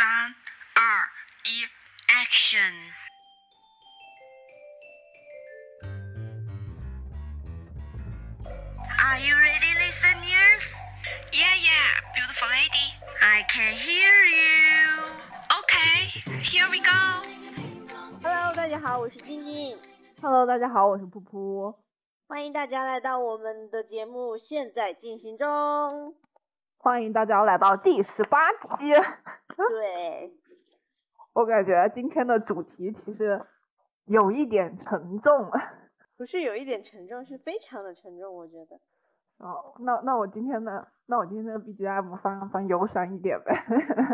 三、二、一，Action！Are you ready, listeners? Yeah, yeah, beautiful lady. I can hear you. Okay, here we go. Hello，大家好，我是晶晶，Hello，大家好，我是噗噗。欢迎大家来到我们的节目，现在进行中。欢迎大家来到第十八期。对，我感觉今天的主题其实有一点沉重。不是有一点沉重，是非常的沉重，我觉得。哦，那那我今天的那我今天的 BGM 放放忧伤一点呗。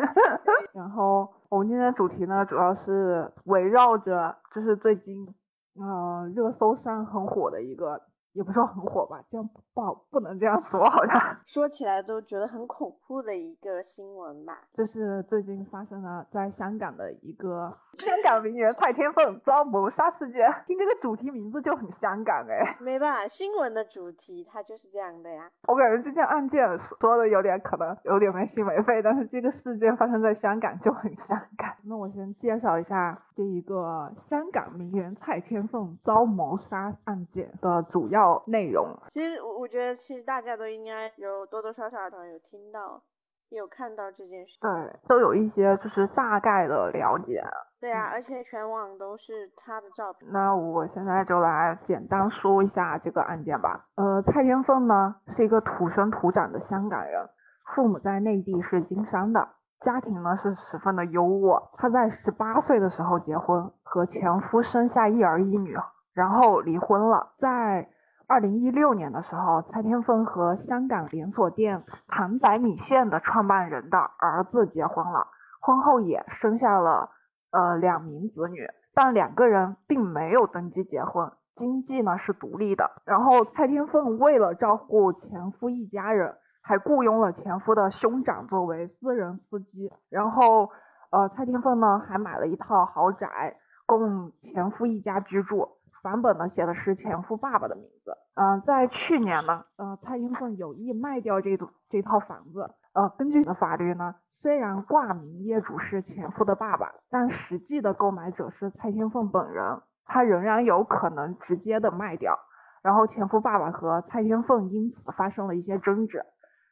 然后我们今天的主题呢，主要是围绕着就是最近呃热搜上很火的一个，也不是说很火吧，这样不好不能这样说，好像。说起来都觉得很恐怖的一个新闻吧。就是最近发生了在香港的一个 香港名媛蔡天凤遭谋杀事件，听这个主题名字就很香港哎，没办法，新闻的主题它就是这样的呀。我感觉这件案件说的有点可能有点没心没肺，但是这个事件发生在香港就很香港。那我先介绍一下这一个香港名媛蔡天凤遭谋杀案件的主要内容。其实我我觉得，其实大家都应该有多多少少的有听到，有看到这件事。对，都有一些就是大概的了解。对啊，而且全网都是他的照片。那我现在就来简单说一下这个案件吧。呃，蔡天凤呢是一个土生土长的香港人，父母在内地是经商的，家庭呢是十分的优渥。她在十八岁的时候结婚，和前夫生下一儿一女，然后离婚了。在二零一六年的时候，蔡天凤和香港连锁店谭仔米线的创办人的儿子结婚了，婚后也生下了呃两名子女，但两个人并没有登记结婚，经济呢是独立的。然后蔡天凤为了照顾前夫一家人，还雇佣了前夫的兄长作为私人司机。然后呃蔡天凤呢还买了一套豪宅供前夫一家居住。版本呢写的是前夫爸爸的名字。嗯、在去年呢，呃，蔡天凤有意卖掉这组这套房子。呃，根据的法律呢，虽然挂名业主是前夫的爸爸，但实际的购买者是蔡天凤本人，他仍然有可能直接的卖掉。然后前夫爸爸和蔡天凤因此发生了一些争执。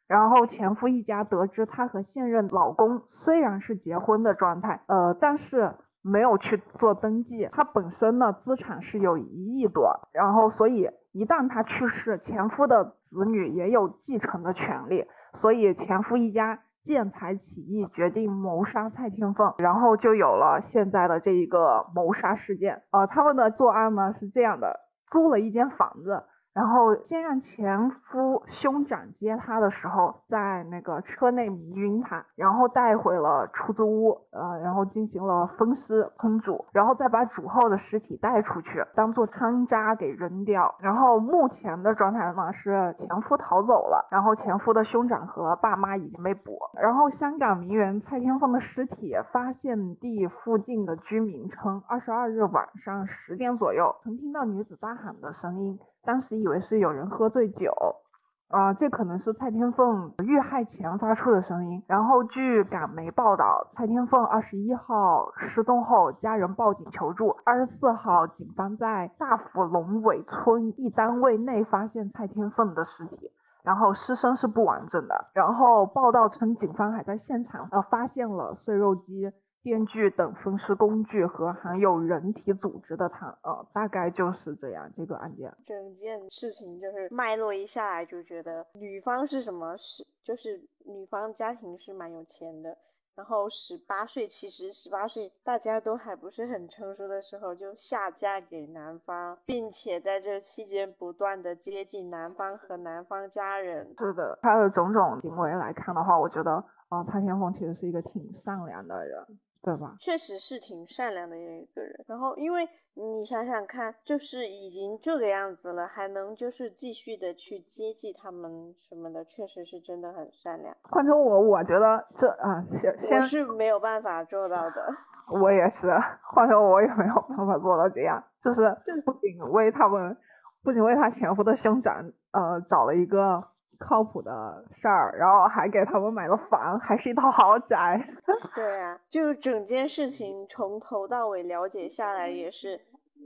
然后前夫一家得知她和现任老公虽然是结婚的状态，呃，但是没有去做登记。她本身呢资产是有一亿多，然后所以一旦她去世，前夫的子女也有继承的权利，所以前夫一家见财起意，决定谋杀蔡天凤，然后就有了现在的这一个谋杀事件。呃，他们的作案呢是这样的，租了一间房子。然后先让前夫兄长接她的时候，在那个车内迷晕她，然后带回了出租屋，呃，然后进行了分尸烹煮，然后再把煮后的尸体带出去，当做汤渣给扔掉。然后目前的状态呢是前夫逃走了，然后前夫的兄长和爸妈已经被捕。然后香港名媛蔡天凤的尸体发现地附近的居民称，二十二日晚上十点左右，曾听到女子大喊的声音。当时以为是有人喝醉酒，啊、这可能是蔡天凤遇害前发出的声音。然后据港媒报道，蔡天凤二十一号失踪后，家人报警求助。二十四号，警方在大埔龙尾村一单位内发现蔡天凤的尸体。然后尸身是不完整的。然后报道称，警方还在现场呃发现了碎肉机、电锯等分尸工具和含有人体组织的汤，呃，大概就是这样这个案件。整件事情就是脉络一下来就觉得女方是什么是就是女方家庭是蛮有钱的，然后十八岁其实十八岁大家都还不是很成熟的时候就下嫁给男方，并且在这期间不断的接近男方和男方家人。是的，他的种种行为来看的话，我觉得啊、呃蔡天凤其实是一个挺善良的人，对吧？确实是挺善良的一个人。然后，因为你想想看，就是已经这个样子了，还能就是继续的去接济他们什么的，确实是真的很善良。换成我，我觉得这啊，先我先是没有办法做到的。我也是，换成我也没有办法做到这样，就是不仅为他们，不仅为他前夫的兄长，呃，找了一个靠谱的事儿，然后还给他们买了房，还是一套豪宅。对啊，就整件事情从头到尾了解下来也是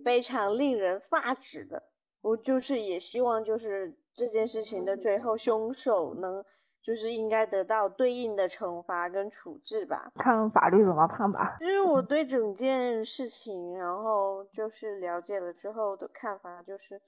非常令人发指的。我就是也希望就是这件事情的最后凶手能。就是应该得到对应的惩罚跟处置吧，看法律怎么判吧。其 实我对整件事情，然后就是了解了之后的看法，就是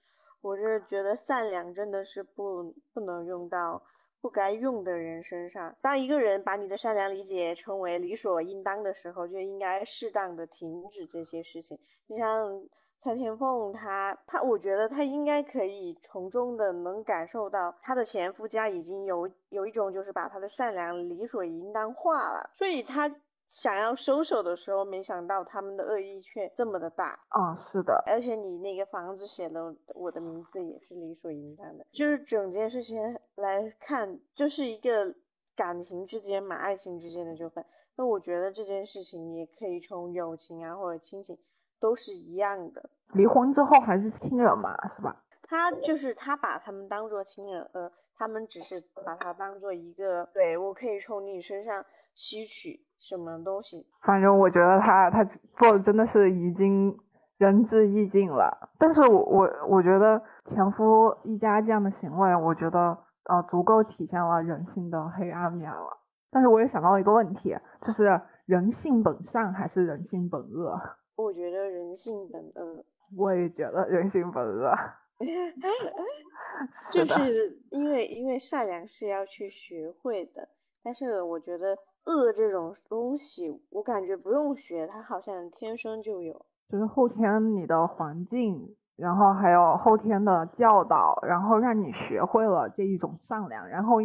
我是觉得善良真的是不不能用到不该用的人身上。当一个人把你的善良理解成为理所应当的时候，就应该适当的停止这些事情。你像。蔡天凤，她她，我觉得她应该可以从中的能感受到她的前夫家已经有有一种就是把她的善良理所应当化了，所以她想要收手的时候，没想到他们的恶意却这么的大。啊，是的，而且你那个房子写了我的名字也是理所应当的，就是整件事情来看，就是一个感情之间嘛，爱情之间的纠纷。那我觉得这件事情也可以从友情啊或者亲情。都是一样的，离婚之后还是亲人嘛，是吧？他就是他把他们当做亲人，呃，他们只是把他当做一个，对我可以从你身上吸取什么东西。反正我觉得他他做的真的是已经仁至义尽了。但是我我我觉得前夫一家这样的行为，我觉得呃足够体现了人性的黑暗面了。但是我也想到了一个问题，就是人性本善还是人性本恶？我觉得人性本恶，我也觉得人性本恶，就是因为因为善良是要去学会的，但是我觉得恶这种东西，我感觉不用学，它好像天生就有，就是后天你的环境，然后还有后天的教导，然后让你学会了这一种善良，然后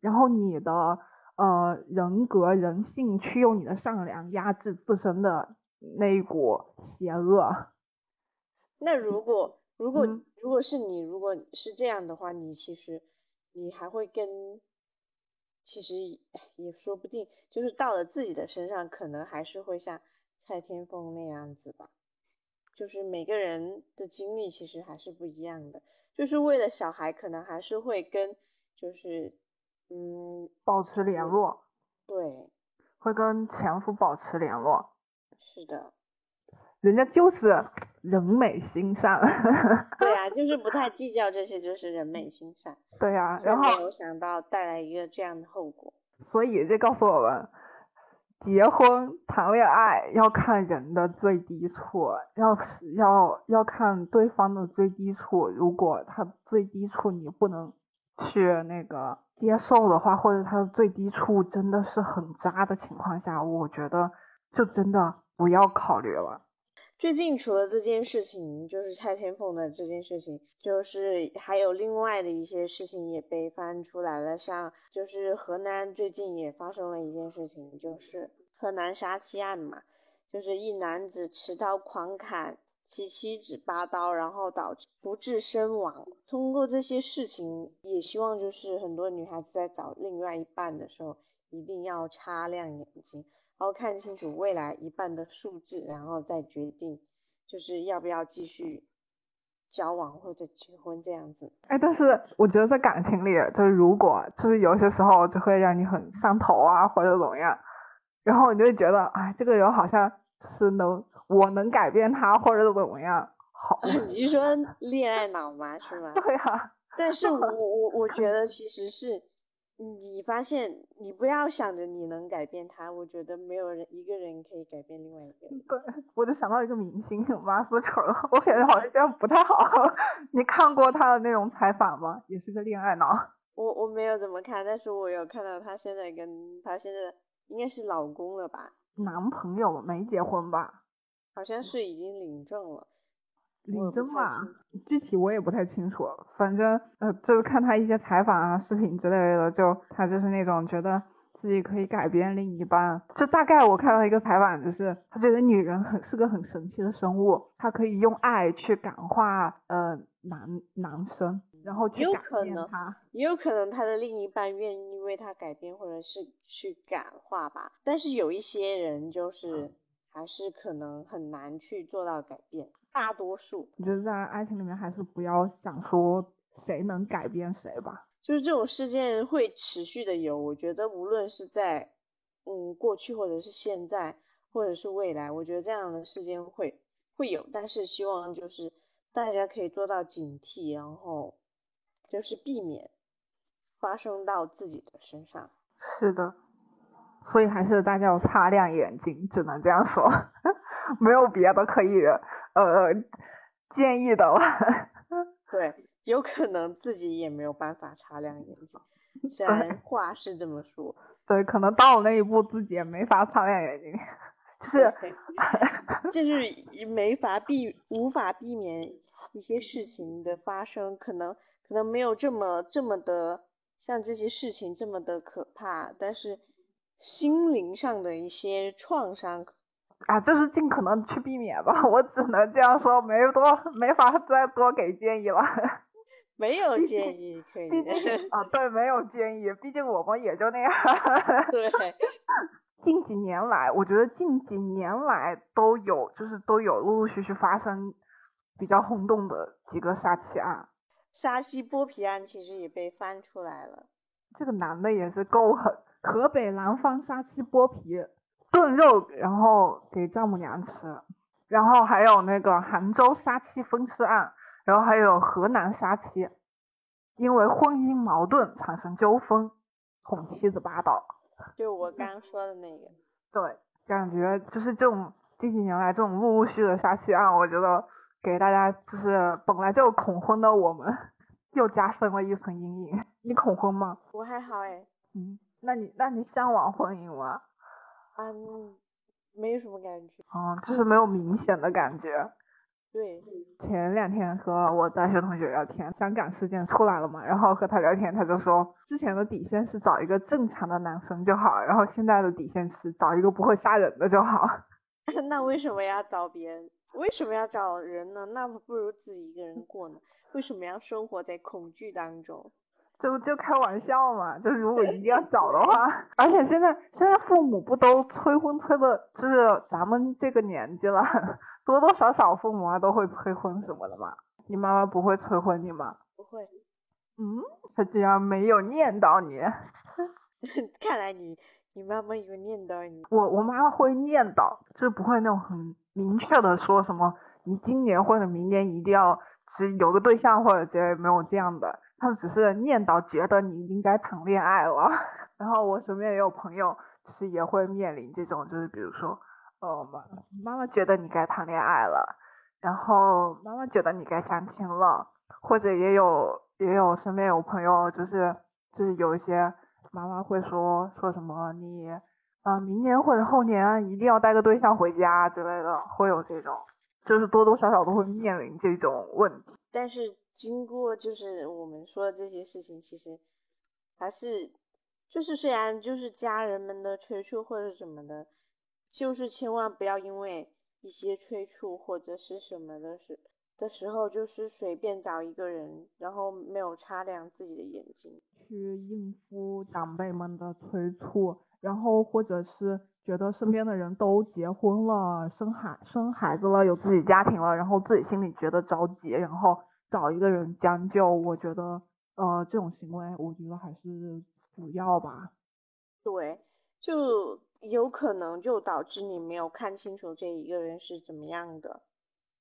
然后你的呃人格人性去用你的善良压制自身的。那一股邪恶。那如果如果如果是你，如果是这样的话，你其实你还会跟，其实也说不定，就是到了自己的身上，可能还是会像蔡天凤那样子吧。就是每个人的经历其实还是不一样的，就是为了小孩，可能还是会跟，就是嗯，保持联络。对，会跟前夫保持联络。是的，人家就是人美心善。对呀，就是不太计较这些，就是人美心善。对呀，然后没有想到带来一个这样的后果。所以这告诉我们，结婚谈恋爱要看人的最低处，要要要看对方的最低处。如果他最低处你不能去那个接受的话，或者他的最低处真的是很渣的情况下，我觉得就真的。不要考虑了。最近除了这件事情，就是蔡天凤的这件事情，就是还有另外的一些事情也被翻出来了。像就是河南最近也发生了一件事情，就是河南杀妻案嘛，就是一男子持刀狂砍其妻子八刀，然后导致不治身亡。通过这些事情，也希望就是很多女孩子在找另外一半的时候，一定要擦亮眼睛。然后看清楚未来一半的数字，然后再决定，就是要不要继续交往或者结婚这样子。哎，但是我觉得在感情里，就是如果就是有些时候就会让你很上头啊，或者怎么样，然后你就会觉得，哎，这个人好像是能我能改变他，或者怎么样。好，你是说恋爱脑吗？是 吗？对啊。但是我 我我觉得其实是。你发现，你不要想着你能改变他，我觉得没有人一个人可以改变另外一个人。对，我就想到一个明星马思纯，我感觉好像这样不太好。你看过他的那种采访吗？也是个恋爱脑。我我没有怎么看，但是我有看到他现在跟他现在应该是老公了吧？男朋友没结婚吧？好像是已经领证了。领证嘛，具体我也不太清楚。反正呃，就是看他一些采访啊、视频之类的，就他就是那种觉得自己可以改变另一半。就大概我看到一个采访，就是他觉得女人很是个很神奇的生物，她可以用爱去感化呃男男生，然后去改变他。也有可能他的另一半愿意为他改变，或者是去感化吧。但是有一些人就是还是可能很难去做到改变。大多数，我觉得在爱情里面还是不要想说谁能改变谁吧。就是这种事件会持续的有。我觉得无论是在嗯过去，或者是现在，或者是未来，我觉得这样的事件会会有。但是希望就是大家可以做到警惕，然后就是避免发生到自己的身上。是的，所以还是大家要擦亮眼睛，只能这样说，没有别的可以呃建议的了。对。有可能自己也没有办法擦亮眼睛，虽然话是这么说。对，可能到了那一步，自己也没法擦亮眼睛，是，就是没法避，无法避免一些事情的发生，可能可能没有这么这么的像这些事情这么的可怕，但是心灵上的一些创伤啊，就是尽可能去避免吧。我只能这样说，没多没法再多给建议了。没有建议可以 啊，对，没有建议，毕竟我们也就那样。对，近几年来，我觉得近几年来都有，就是都有陆陆续续发生比较轰动的几个杀妻案。沙溪剥皮案其实也被翻出来了。这个男的也是够狠，河北廊坊杀妻剥皮炖肉，然后给丈母娘吃。然后还有那个杭州杀妻分尸案。然后还有河南杀妻，因为婚姻矛盾产生纠纷，捅妻子八刀。就我刚刚说的那个。对，感觉就是这种近几年来这种陆陆续的杀妻案，我觉得给大家就是本来就恐婚的我们，又加深了一层阴影。你恐婚吗？我还好哎。嗯，那你那你向往婚姻吗？嗯，没有什么感觉。哦，就是没有明显的感觉。对，前两天和我大学同学聊天，香港事件出来了嘛，然后和他聊天，他就说之前的底线是找一个正常的男生就好，然后现在的底线是找一个不会杀人的就好。那为什么要找别人？为什么要找人呢？那不如自己一个人过呢？为什么要生活在恐惧当中？就就开玩笑嘛，就是如果一定要找的话，而且现在现在父母不都催婚催的，就是咱们这个年纪了。多多少少父母啊都会催婚什么的嘛，你妈妈不会催婚你吗？不会。嗯，她竟然没有念叨你。看来你你妈妈有念叨你。我我妈妈会念叨，就是不会那种很明确的说什么，你今年或者明年一定要只有个对象或者之类，没有这样的，他只是念叨，觉得你应该谈恋爱了。然后我身边也有朋友，就是也会面临这种，就是比如说。哦，妈妈妈觉得你该谈恋爱了，然后妈妈觉得你该相亲了，或者也有也有身边有朋友就是就是有一些妈妈会说说什么你啊明年或者后年一定要带个对象回家之类的，会有这种，就是多多少少都会面临这种问题。但是经过就是我们说的这些事情，其实还是就是虽然就是家人们的催促或者什么的。就是千万不要因为一些催促或者是什么的时的时候，就是随便找一个人，然后没有擦亮自己的眼睛，去应付长辈们的催促，然后或者是觉得身边的人都结婚了，生孩生孩子了，有自己家庭了，然后自己心里觉得着急，然后找一个人将就。我觉得，呃，这种行为，我觉得还是不要吧。对，就。有可能就导致你没有看清楚这一个人是怎么样的，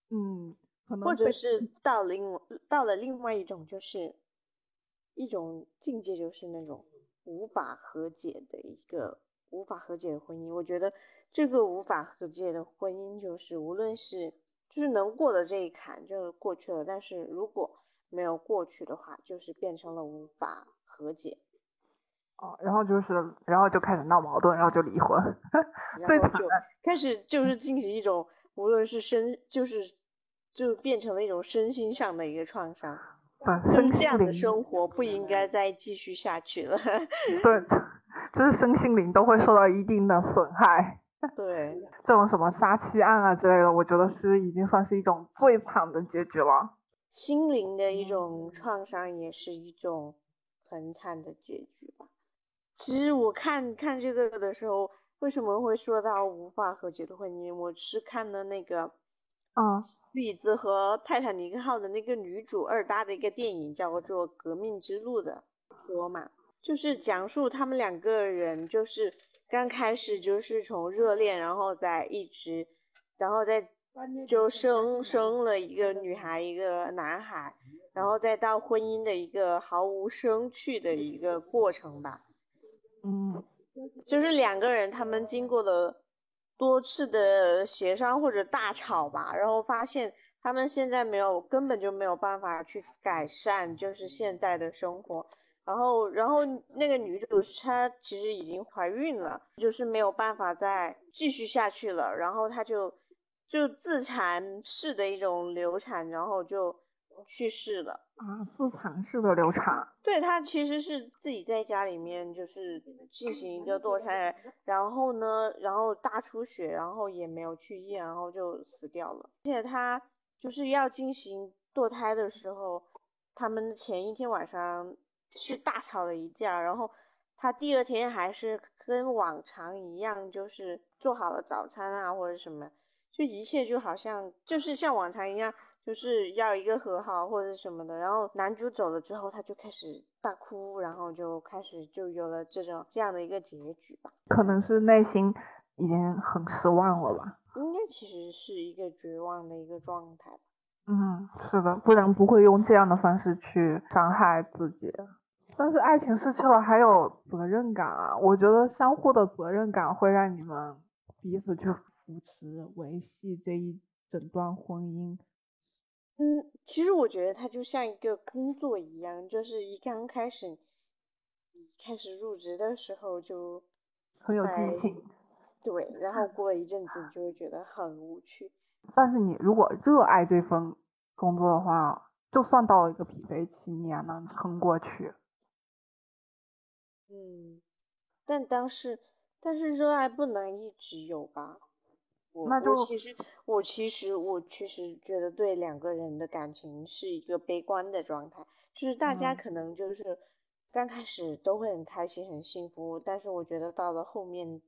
嗯，或者是到另到了另外一种就是一种境界，就是那种无法和解的一个无法和解的婚姻。我觉得这个无法和解的婚姻，就是无论是就是能过的这一坎就过去了，但是如果没有过去的话，就是变成了无法和解。哦，然后就是，然后就开始闹矛盾，然后就离婚，最惨的开始就是进行一种，无论是身，就是就变成了一种身心上的一个创伤，就这样的生活不应该再继续下去了。对，就是身心灵都会受到一定的损害。对，这种什么杀妻案啊之类的，我觉得是已经算是一种最惨的结局了。心灵的一种创伤，也是一种很惨的结局吧。其实我看看这个的时候，为什么会说到无法和解的婚姻？我是看的那个，啊，李子和泰坦尼克号的那个女主二搭的一个电影，叫做《革命之路》的。说嘛，就是讲述他们两个人就是刚开始就是从热恋，然后再一直，然后再就生生了一个女孩一个男孩，然后再到婚姻的一个毫无生趣的一个过程吧。嗯，就是两个人他们经过了多次的协商或者大吵吧，然后发现他们现在没有根本就没有办法去改善，就是现在的生活。然后，然后那个女主她其实已经怀孕了，就是没有办法再继续下去了。然后她就就自残式的一种流产，然后就去世了。啊，自残式的流产。对，她其实是自己在家里面就是进行一个堕胎，然后呢，然后大出血，然后也没有去医院，然后就死掉了。而且她就是要进行堕胎的时候，他们前一天晚上。是大吵了一架，然后他第二天还是跟往常一样，就是做好了早餐啊或者什么，就一切就好像就是像往常一样，就是要一个和好或者什么的。然后男主走了之后，他就开始大哭，然后就开始就有了这种这样的一个结局吧。可能是内心已经很失望了吧？应该其实是一个绝望的一个状态。嗯，是的，不然不会用这样的方式去伤害自己。但是爱情失去了，还有责任感啊！我觉得相互的责任感会让你们彼此去扶持、维系这一整段婚姻。嗯，其实我觉得它就像一个工作一样，就是一刚开始，开始入职的时候就很有激情，对，然后过了一阵子你就会觉得很无趣。但是你如果热爱这份工作的话，就算到了一个疲惫期，你也能撑过去。嗯，但当时，但是热爱不能一直有吧？我我其实我其实我确实觉得对两个人的感情是一个悲观的状态，就是大家可能就是刚开始都会很开心很幸福，但是我觉得到了后面，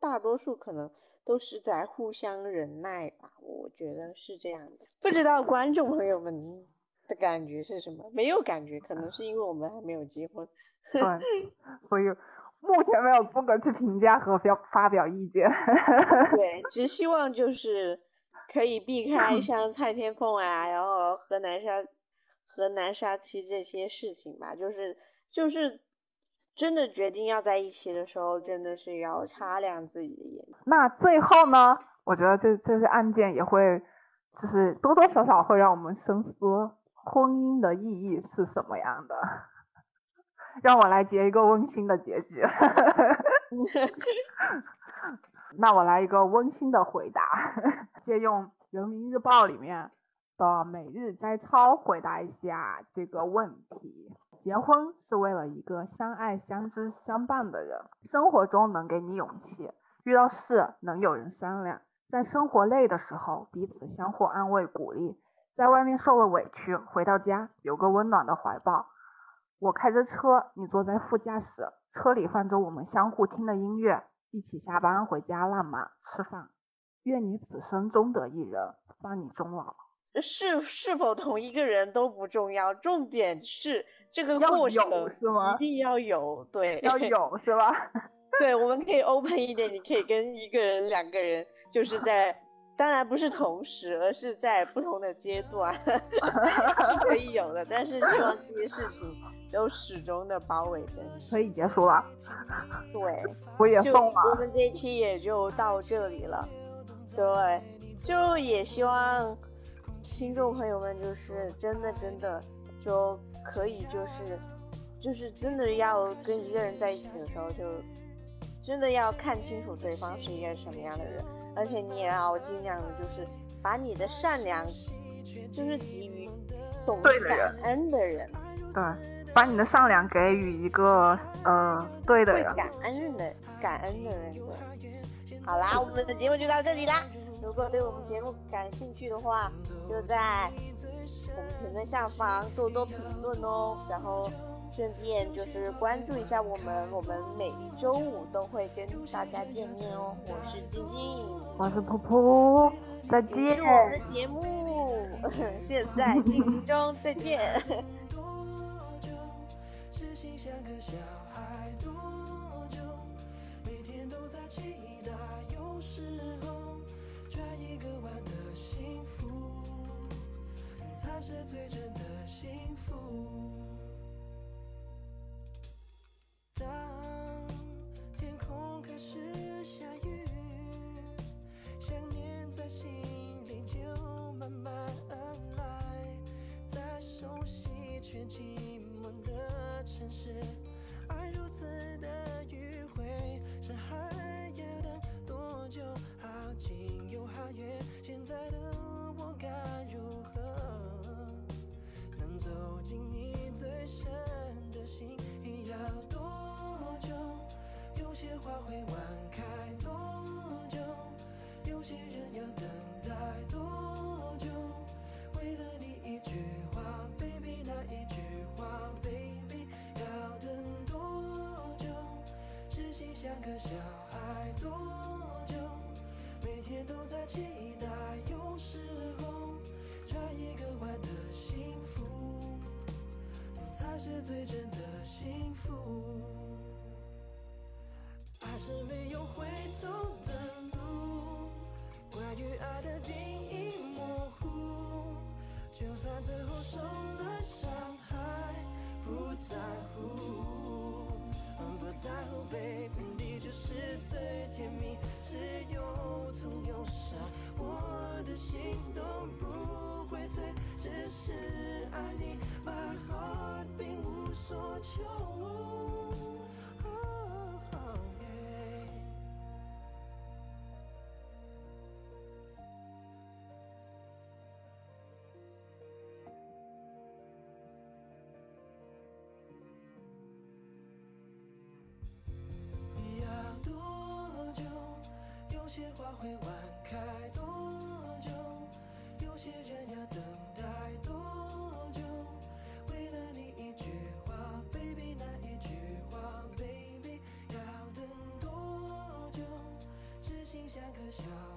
大多数可能都是在互相忍耐吧，我觉得是这样的。不知道观众朋友们的感觉是什么？没有感觉，可能是因为我们还没有结婚。对，所以目前没有资格去评价和表发表意见。对，只希望就是可以避开 像蔡天凤啊，然后河南沙河南沙妻这些事情吧。就是就是真的决定要在一起的时候，真的是要擦亮自己的眼。那最后呢？我觉得这这些案件也会，就是多多少少会让我们深思婚姻的意义是什么样的。让我来结一个温馨的结局，那我来一个温馨的回答，借用人民日报里面的每日摘抄回答一下这个问题：结婚是为了一个相爱相知相伴的人，生活中能给你勇气，遇到事能有人商量，在生活累的时候彼此相互安慰鼓励，在外面受了委屈回到家有个温暖的怀抱。我开着车，你坐在副驾驶，车里放着我们相互听的音乐，一起下班回家浪漫吃饭。愿你此生终得一人，伴你终老。是是否同一个人都不重要，重点是这个过程是吗？一定要有，对，要有是吧？对，我们可以 open 一点，你可以跟一个人、两个人，就是在，当然不是同时，而是在不同的阶段 是可以有的，但是希望这些事情。都始终的包围着你，可以结束了。对，我也送了。我们这一期也就到这里了。对，就也希望听众朋友们就是真的真的就可以就是就是真的要跟一个人在一起的时候，就真的要看清楚对方是一个什么样的人，而且你也要尽量的就是把你的善良就是给予懂得感恩的人。对。把你的善良给予一个呃对的人，感恩的感恩的人。好啦，我们的节目就到这里啦。如果对我们节目感兴趣的话，就在我们评论下方多多评论哦。然后顺便就是关注一下我们，我们每一周五都会跟大家见面哦。我是我是噗噗，再见。我们的节目 现在进行中，再见。心像个小孩，多久？每天都在期待，有时候转一个弯的幸福，才是最真的幸福。当天空开始在心里就慢慢而来，在熟悉却寂寞的城市，爱如此的两个小孩多久？每天都在期待，有时候转一个弯的幸福，才是最真的你，my heart 并无所求。Oh, yeah. 要多久？有些花会晚开多久？有些人要等待多像个小